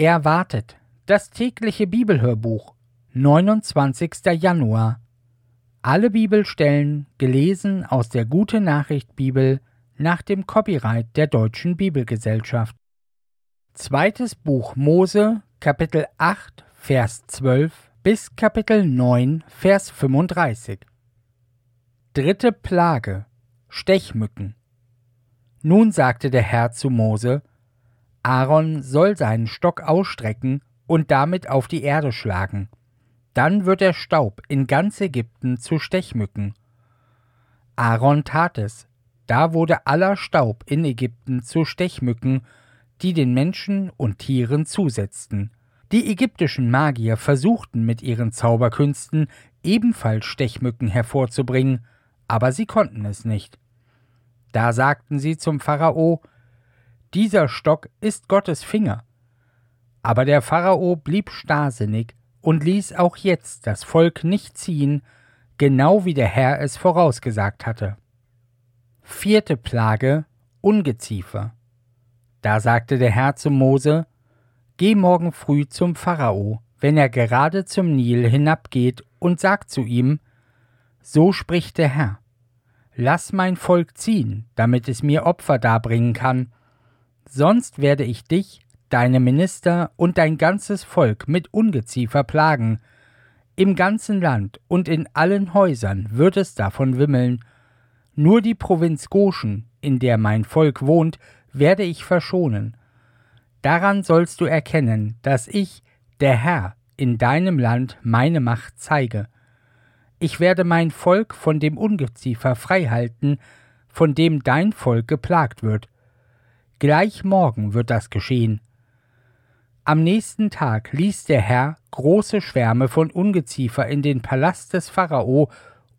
Erwartet. Das tägliche Bibelhörbuch. 29. Januar. Alle Bibelstellen gelesen aus der Gute Nachricht Bibel nach dem Copyright der Deutschen Bibelgesellschaft. Zweites Buch Mose, Kapitel 8, Vers 12 bis Kapitel 9, Vers 35. Dritte Plage. Stechmücken. Nun sagte der Herr zu Mose, Aaron soll seinen Stock ausstrecken und damit auf die Erde schlagen. Dann wird der Staub in ganz Ägypten zu Stechmücken. Aaron tat es. Da wurde aller Staub in Ägypten zu Stechmücken, die den Menschen und Tieren zusetzten. Die ägyptischen Magier versuchten mit ihren Zauberkünsten ebenfalls Stechmücken hervorzubringen, aber sie konnten es nicht. Da sagten sie zum Pharao, dieser Stock ist Gottes Finger. Aber der Pharao blieb starrsinnig und ließ auch jetzt das Volk nicht ziehen, genau wie der Herr es vorausgesagt hatte. Vierte Plage Ungeziefer. Da sagte der Herr zu Mose, Geh morgen früh zum Pharao, wenn er gerade zum Nil hinabgeht, und sag zu ihm, So spricht der Herr, Lass mein Volk ziehen, damit es mir Opfer darbringen kann, sonst werde ich dich, deine Minister und dein ganzes Volk mit Ungeziefer plagen. Im ganzen Land und in allen Häusern wird es davon wimmeln. Nur die Provinz Goshen, in der mein Volk wohnt, werde ich verschonen. Daran sollst du erkennen, dass ich, der Herr, in deinem Land meine Macht zeige. Ich werde mein Volk von dem Ungeziefer freihalten, von dem dein Volk geplagt wird, Gleich morgen wird das geschehen. Am nächsten Tag ließ der Herr große Schwärme von Ungeziefer in den Palast des Pharao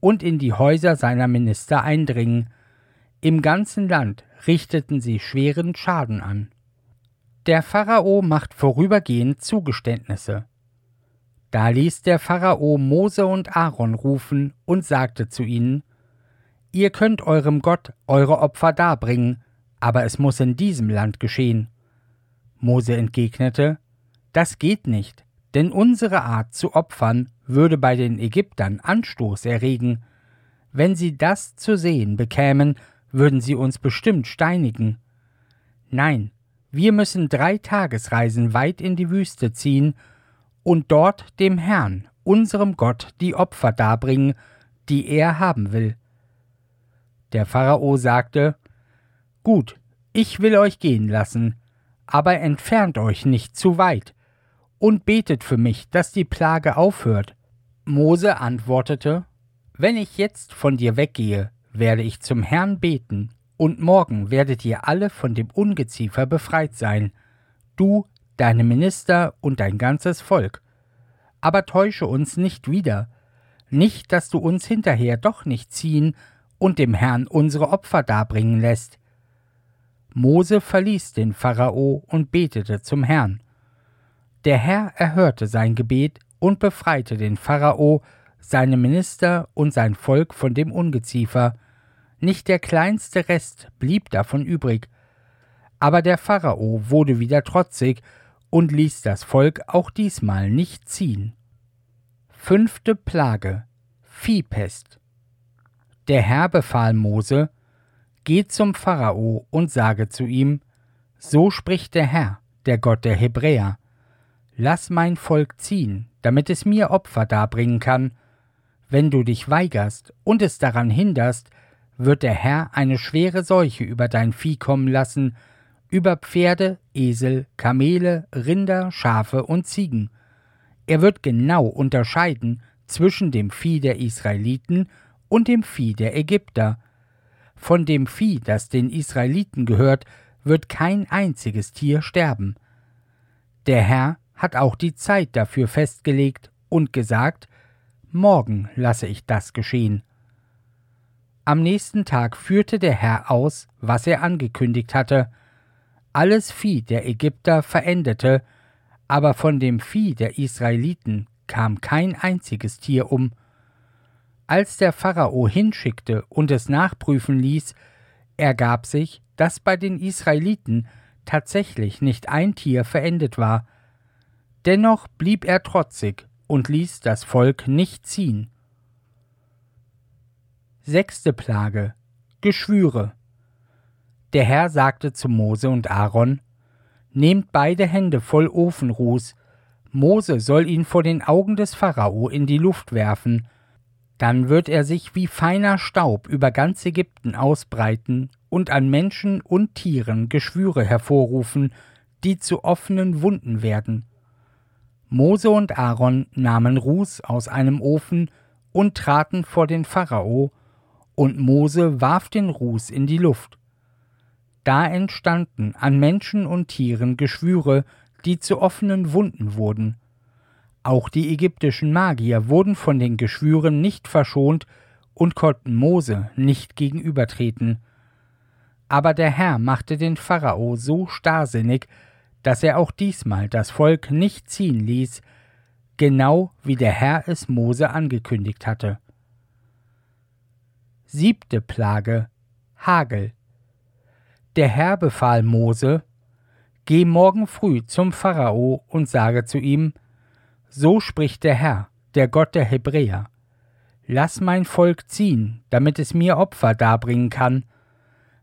und in die Häuser seiner Minister eindringen. Im ganzen Land richteten sie schweren Schaden an. Der Pharao macht vorübergehend Zugeständnisse. Da ließ der Pharao Mose und Aaron rufen und sagte zu ihnen: Ihr könnt eurem Gott eure Opfer darbringen, aber es muss in diesem Land geschehen. Mose entgegnete, das geht nicht, denn unsere Art zu opfern würde bei den Ägyptern Anstoß erregen. Wenn sie das zu sehen bekämen, würden sie uns bestimmt steinigen. Nein, wir müssen drei Tagesreisen weit in die Wüste ziehen und dort dem Herrn, unserem Gott, die Opfer darbringen, die er haben will. Der Pharao sagte, Gut, ich will euch gehen lassen, aber entfernt euch nicht zu weit und betet für mich, dass die Plage aufhört. Mose antwortete, Wenn ich jetzt von dir weggehe, werde ich zum Herrn beten, und morgen werdet ihr alle von dem Ungeziefer befreit sein, du, deine Minister und dein ganzes Volk. Aber täusche uns nicht wieder, nicht, dass du uns hinterher doch nicht ziehen und dem Herrn unsere Opfer darbringen lässt. Mose verließ den Pharao und betete zum Herrn. Der Herr erhörte sein Gebet und befreite den Pharao, seine Minister und sein Volk von dem Ungeziefer. Nicht der kleinste Rest blieb davon übrig. Aber der Pharao wurde wieder trotzig und ließ das Volk auch diesmal nicht ziehen. Fünfte Plage Viehpest Der Herr befahl Mose, Geh zum Pharao und sage zu ihm, So spricht der Herr, der Gott der Hebräer, Lass mein Volk ziehen, damit es mir Opfer darbringen kann. Wenn du dich weigerst und es daran hinderst, wird der Herr eine schwere Seuche über dein Vieh kommen lassen, über Pferde, Esel, Kamele, Rinder, Schafe und Ziegen. Er wird genau unterscheiden zwischen dem Vieh der Israeliten und dem Vieh der Ägypter, von dem Vieh, das den Israeliten gehört, wird kein einziges Tier sterben. Der Herr hat auch die Zeit dafür festgelegt und gesagt, Morgen lasse ich das geschehen. Am nächsten Tag führte der Herr aus, was er angekündigt hatte. Alles Vieh der Ägypter verendete, aber von dem Vieh der Israeliten kam kein einziges Tier um, als der Pharao hinschickte und es nachprüfen ließ, ergab sich, dass bei den Israeliten tatsächlich nicht ein Tier verendet war, Dennoch blieb er trotzig und ließ das Volk nicht ziehen. Sechste Plage. Geschwüre. Der Herr sagte zu Mose und Aaron, Nehmt beide Hände voll Ofenruß, Mose soll ihn vor den Augen des Pharao in die Luft werfen, dann wird er sich wie feiner Staub über ganz Ägypten ausbreiten und an Menschen und Tieren Geschwüre hervorrufen, die zu offenen Wunden werden. Mose und Aaron nahmen Ruß aus einem Ofen und traten vor den Pharao, und Mose warf den Ruß in die Luft. Da entstanden an Menschen und Tieren Geschwüre, die zu offenen Wunden wurden. Auch die ägyptischen Magier wurden von den Geschwüren nicht verschont und konnten Mose nicht gegenübertreten. Aber der Herr machte den Pharao so starrsinnig, dass er auch diesmal das Volk nicht ziehen ließ, genau wie der Herr es Mose angekündigt hatte. Siebte Plage Hagel Der Herr befahl Mose, Geh morgen früh zum Pharao und sage zu ihm, So spricht der Herr, der Gott der Hebräer, Lass mein Volk ziehen, damit es mir Opfer darbringen kann.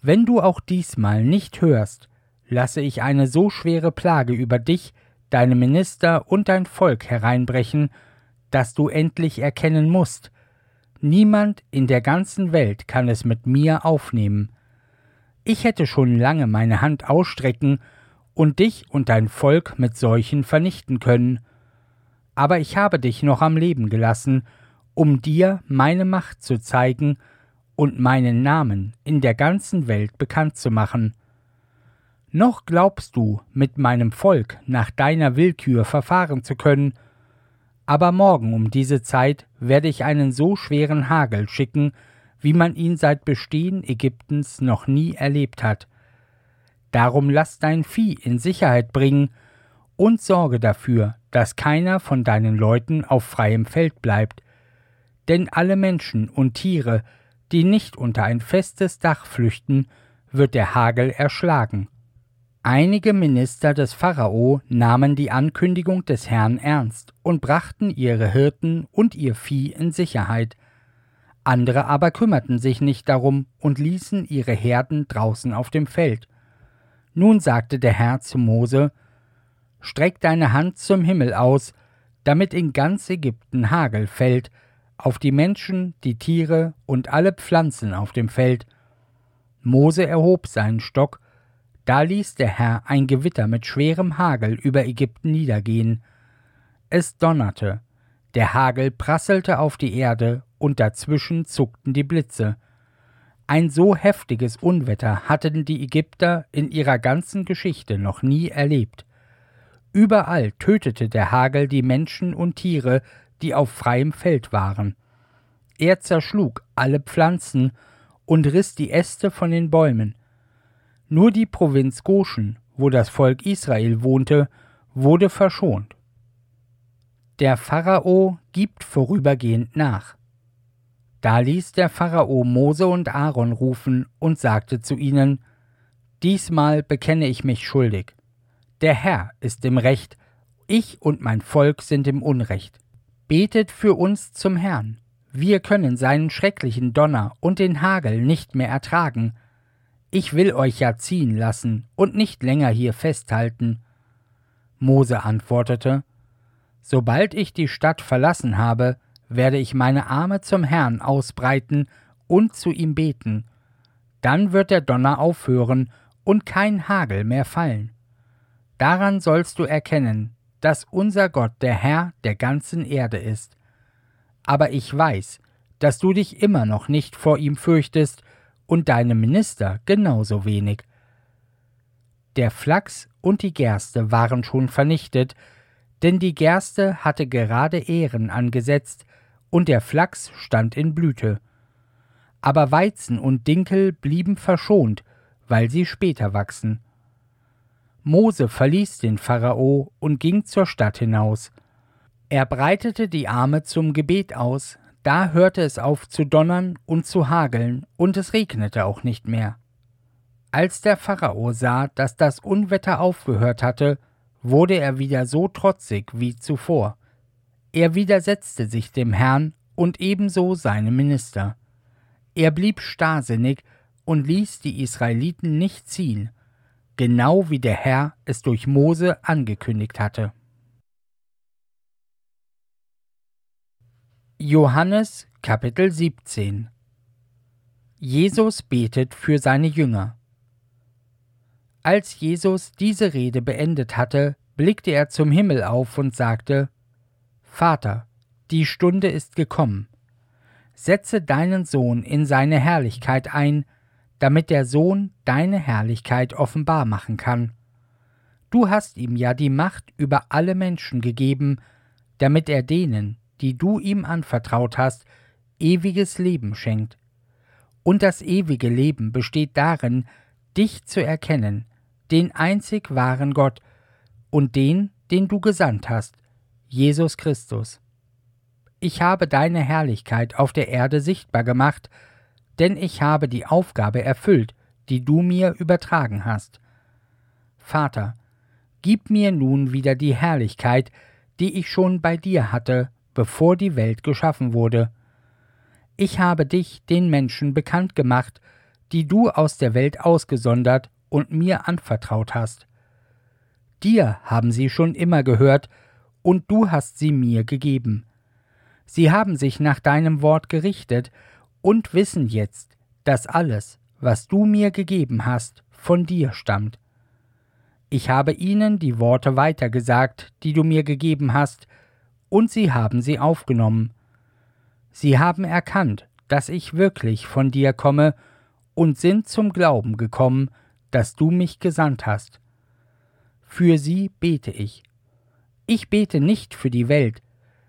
Wenn du auch diesmal nicht hörst, lasse ich eine so schwere Plage über dich, deine Minister und dein Volk hereinbrechen, dass du endlich erkennen musst, niemand in der ganzen Welt kann es mit mir aufnehmen. Ich hätte schon lange meine Hand ausstrecken und dich und dein Volk mit Seuchen vernichten können, aber ich habe dich noch am Leben gelassen, um dir meine Macht zu zeigen und meinen Namen in der ganzen Welt bekannt zu machen noch glaubst du, mit meinem Volk nach deiner Willkür verfahren zu können, aber morgen um diese Zeit werde ich einen so schweren Hagel schicken, wie man ihn seit Bestehen Ägyptens noch nie erlebt hat. Darum lass dein Vieh in Sicherheit bringen und sorge dafür, dass keiner von deinen Leuten auf freiem Feld bleibt, denn alle Menschen und Tiere, die nicht unter ein festes Dach flüchten, wird der Hagel erschlagen. Einige Minister des Pharao nahmen die Ankündigung des Herrn ernst und brachten ihre Hirten und ihr Vieh in Sicherheit. Andere aber kümmerten sich nicht darum und ließen ihre Herden draußen auf dem Feld. Nun sagte der Herr zu Mose: Streck deine Hand zum Himmel aus, damit in ganz Ägypten Hagel fällt, auf die Menschen, die Tiere und alle Pflanzen auf dem Feld. Mose erhob seinen Stock da ließ der Herr ein Gewitter mit schwerem Hagel über Ägypten niedergehen. Es donnerte, der Hagel prasselte auf die Erde, und dazwischen zuckten die Blitze. Ein so heftiges Unwetter hatten die Ägypter in ihrer ganzen Geschichte noch nie erlebt. Überall tötete der Hagel die Menschen und Tiere, die auf freiem Feld waren. Er zerschlug alle Pflanzen und riss die Äste von den Bäumen, nur die Provinz Goshen, wo das Volk Israel wohnte, wurde verschont. Der Pharao gibt vorübergehend nach. Da ließ der Pharao Mose und Aaron rufen und sagte zu ihnen: Diesmal bekenne ich mich schuldig. Der Herr ist im Recht, ich und mein Volk sind im Unrecht. Betet für uns zum Herrn. Wir können seinen schrecklichen Donner und den Hagel nicht mehr ertragen, ich will euch ja ziehen lassen und nicht länger hier festhalten. Mose antwortete, Sobald ich die Stadt verlassen habe, werde ich meine Arme zum Herrn ausbreiten und zu ihm beten. Dann wird der Donner aufhören und kein Hagel mehr fallen. Daran sollst du erkennen, dass unser Gott der Herr der ganzen Erde ist. Aber ich weiß, dass du dich immer noch nicht vor ihm fürchtest und deine Minister genauso wenig. Der Flachs und die Gerste waren schon vernichtet, denn die Gerste hatte gerade Ähren angesetzt und der Flachs stand in Blüte. Aber Weizen und Dinkel blieben verschont, weil sie später wachsen. Mose verließ den Pharao und ging zur Stadt hinaus. Er breitete die Arme zum Gebet aus, da hörte es auf zu donnern und zu hageln, und es regnete auch nicht mehr. Als der Pharao sah, dass das Unwetter aufgehört hatte, wurde er wieder so trotzig wie zuvor. Er widersetzte sich dem Herrn und ebenso seinem Minister. Er blieb starrsinnig und ließ die Israeliten nicht ziehen, genau wie der Herr es durch Mose angekündigt hatte. Johannes Kapitel 17 Jesus betet für seine Jünger. Als Jesus diese Rede beendet hatte, blickte er zum Himmel auf und sagte Vater, die Stunde ist gekommen. Setze deinen Sohn in seine Herrlichkeit ein, damit der Sohn deine Herrlichkeit offenbar machen kann. Du hast ihm ja die Macht über alle Menschen gegeben, damit er denen, die du ihm anvertraut hast, ewiges Leben schenkt. Und das ewige Leben besteht darin, dich zu erkennen, den einzig wahren Gott und den, den du gesandt hast, Jesus Christus. Ich habe deine Herrlichkeit auf der Erde sichtbar gemacht, denn ich habe die Aufgabe erfüllt, die du mir übertragen hast. Vater, gib mir nun wieder die Herrlichkeit, die ich schon bei dir hatte, bevor die Welt geschaffen wurde. Ich habe dich den Menschen bekannt gemacht, die du aus der Welt ausgesondert und mir anvertraut hast. Dir haben sie schon immer gehört, und du hast sie mir gegeben. Sie haben sich nach deinem Wort gerichtet und wissen jetzt, dass alles, was du mir gegeben hast, von dir stammt. Ich habe ihnen die Worte weitergesagt, die du mir gegeben hast, und sie haben sie aufgenommen, Sie haben erkannt, dass ich wirklich von dir komme und sind zum Glauben gekommen, dass du mich gesandt hast. Für sie bete ich. Ich bete nicht für die Welt,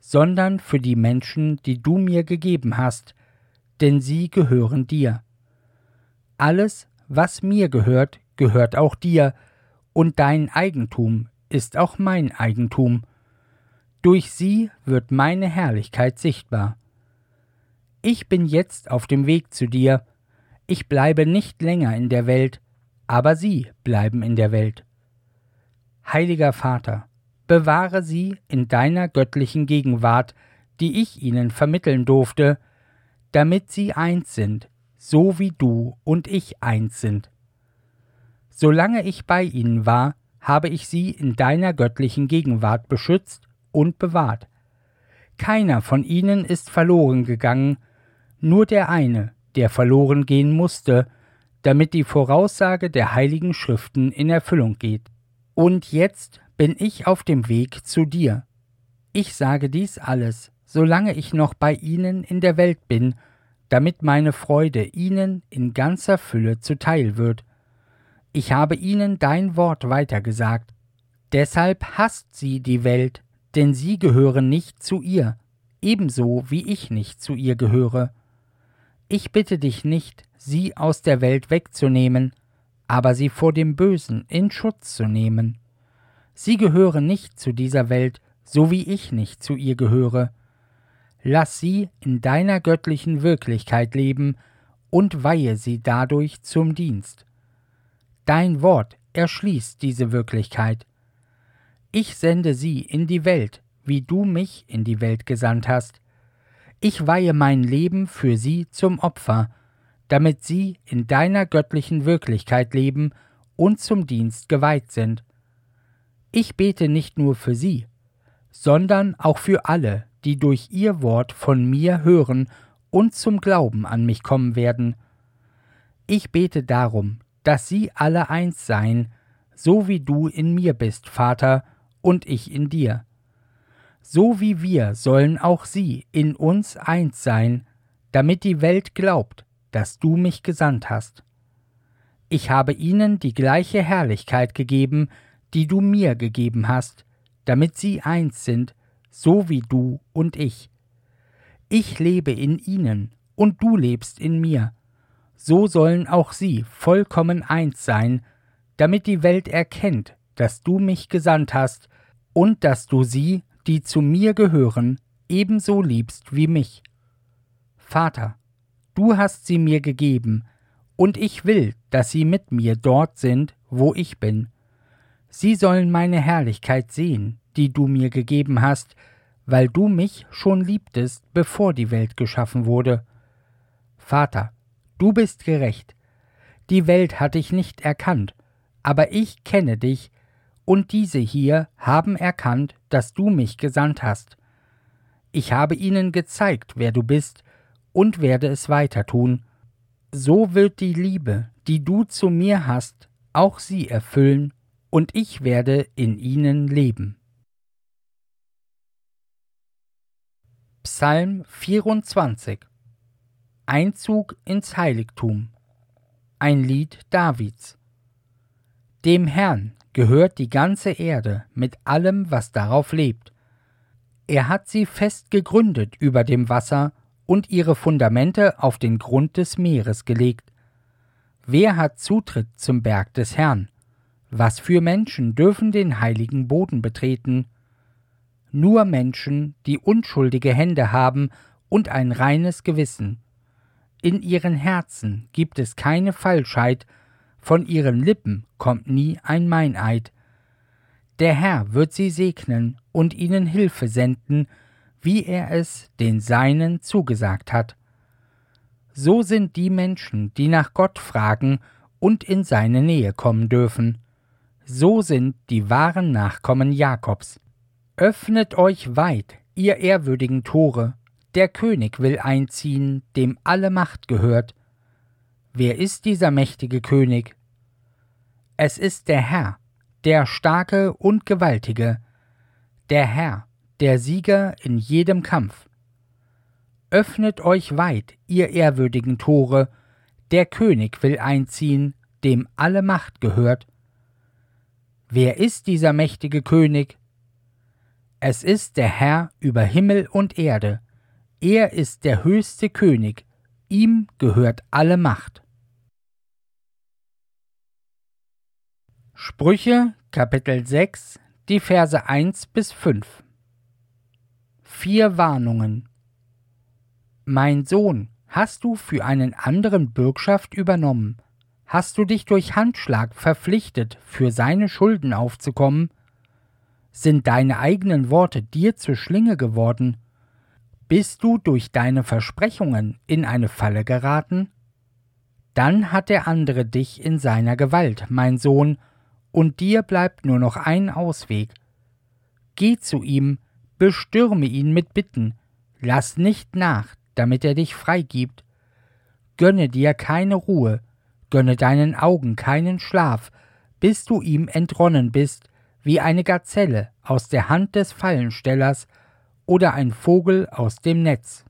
sondern für die Menschen, die du mir gegeben hast, denn sie gehören dir. Alles, was mir gehört, gehört auch dir, und dein Eigentum ist auch mein Eigentum. Durch sie wird meine Herrlichkeit sichtbar. Ich bin jetzt auf dem Weg zu dir, ich bleibe nicht länger in der Welt, aber sie bleiben in der Welt. Heiliger Vater, bewahre sie in deiner göttlichen Gegenwart, die ich ihnen vermitteln durfte, damit sie eins sind, so wie du und ich eins sind. Solange ich bei ihnen war, habe ich sie in deiner göttlichen Gegenwart beschützt und bewahrt. Keiner von ihnen ist verloren gegangen, nur der eine, der verloren gehen musste, damit die Voraussage der heiligen Schriften in Erfüllung geht. Und jetzt bin ich auf dem Weg zu dir. Ich sage dies alles, solange ich noch bei ihnen in der Welt bin, damit meine Freude ihnen in ganzer Fülle zuteil wird. Ich habe ihnen dein Wort weitergesagt. Deshalb hasst sie die Welt, denn sie gehören nicht zu ihr, ebenso wie ich nicht zu ihr gehöre. Ich bitte dich nicht, sie aus der Welt wegzunehmen, aber sie vor dem Bösen in Schutz zu nehmen. Sie gehören nicht zu dieser Welt, so wie ich nicht zu ihr gehöre. Lass sie in deiner göttlichen Wirklichkeit leben und weihe sie dadurch zum Dienst. Dein Wort erschließt diese Wirklichkeit. Ich sende sie in die Welt, wie du mich in die Welt gesandt hast. Ich weihe mein Leben für sie zum Opfer, damit sie in deiner göttlichen Wirklichkeit leben und zum Dienst geweiht sind. Ich bete nicht nur für sie, sondern auch für alle, die durch ihr Wort von mir hören und zum Glauben an mich kommen werden. Ich bete darum, dass sie alle eins seien, so wie du in mir bist, Vater, und ich in dir so wie wir sollen auch sie in uns eins sein, damit die Welt glaubt, dass du mich gesandt hast. Ich habe ihnen die gleiche Herrlichkeit gegeben, die du mir gegeben hast, damit sie eins sind, so wie du und ich. Ich lebe in ihnen, und du lebst in mir. So sollen auch sie vollkommen eins sein, damit die Welt erkennt, dass du mich gesandt hast und dass du sie die zu mir gehören, ebenso liebst wie mich. Vater, du hast sie mir gegeben, und ich will, dass sie mit mir dort sind, wo ich bin. Sie sollen meine Herrlichkeit sehen, die du mir gegeben hast, weil du mich schon liebtest, bevor die Welt geschaffen wurde. Vater, du bist gerecht. Die Welt hat dich nicht erkannt, aber ich kenne dich, und diese hier haben erkannt, dass du mich gesandt hast. Ich habe ihnen gezeigt, wer du bist, und werde es weiter tun. So wird die Liebe, die du zu mir hast, auch sie erfüllen, und ich werde in ihnen leben. Psalm 24 Einzug ins Heiligtum Ein Lied Davids Dem Herrn gehört die ganze Erde mit allem, was darauf lebt. Er hat sie fest gegründet über dem Wasser und ihre Fundamente auf den Grund des Meeres gelegt. Wer hat Zutritt zum Berg des Herrn? Was für Menschen dürfen den heiligen Boden betreten? Nur Menschen, die unschuldige Hände haben und ein reines Gewissen. In ihren Herzen gibt es keine Falschheit, von ihren Lippen kommt nie ein Meineid. Der Herr wird sie segnen und ihnen Hilfe senden, wie er es den Seinen zugesagt hat. So sind die Menschen, die nach Gott fragen und in seine Nähe kommen dürfen. So sind die wahren Nachkommen Jakobs. Öffnet euch weit, ihr ehrwürdigen Tore, der König will einziehen, dem alle Macht gehört. Wer ist dieser mächtige König? Es ist der Herr, der starke und gewaltige, der Herr, der Sieger in jedem Kampf. Öffnet euch weit, ihr ehrwürdigen Tore, der König will einziehen, dem alle Macht gehört. Wer ist dieser mächtige König? Es ist der Herr über Himmel und Erde. Er ist der höchste König. Ihm gehört alle Macht. Sprüche Kapitel 6, die Verse 1 bis 5 Vier Warnungen Mein Sohn, hast du für einen anderen Bürgschaft übernommen, Hast du dich durch Handschlag verpflichtet, für seine Schulden aufzukommen? Sind deine eigenen Worte dir zur Schlinge geworden? Bist du durch deine Versprechungen in eine Falle geraten? Dann hat der andere dich in seiner Gewalt, mein Sohn, und dir bleibt nur noch ein Ausweg. Geh zu ihm, bestürme ihn mit Bitten, lass nicht nach, damit er dich freigibt. Gönne dir keine Ruhe, Gönne deinen Augen keinen Schlaf, bis du ihm entronnen bist, wie eine Gazelle aus der Hand des Fallenstellers oder ein Vogel aus dem Netz.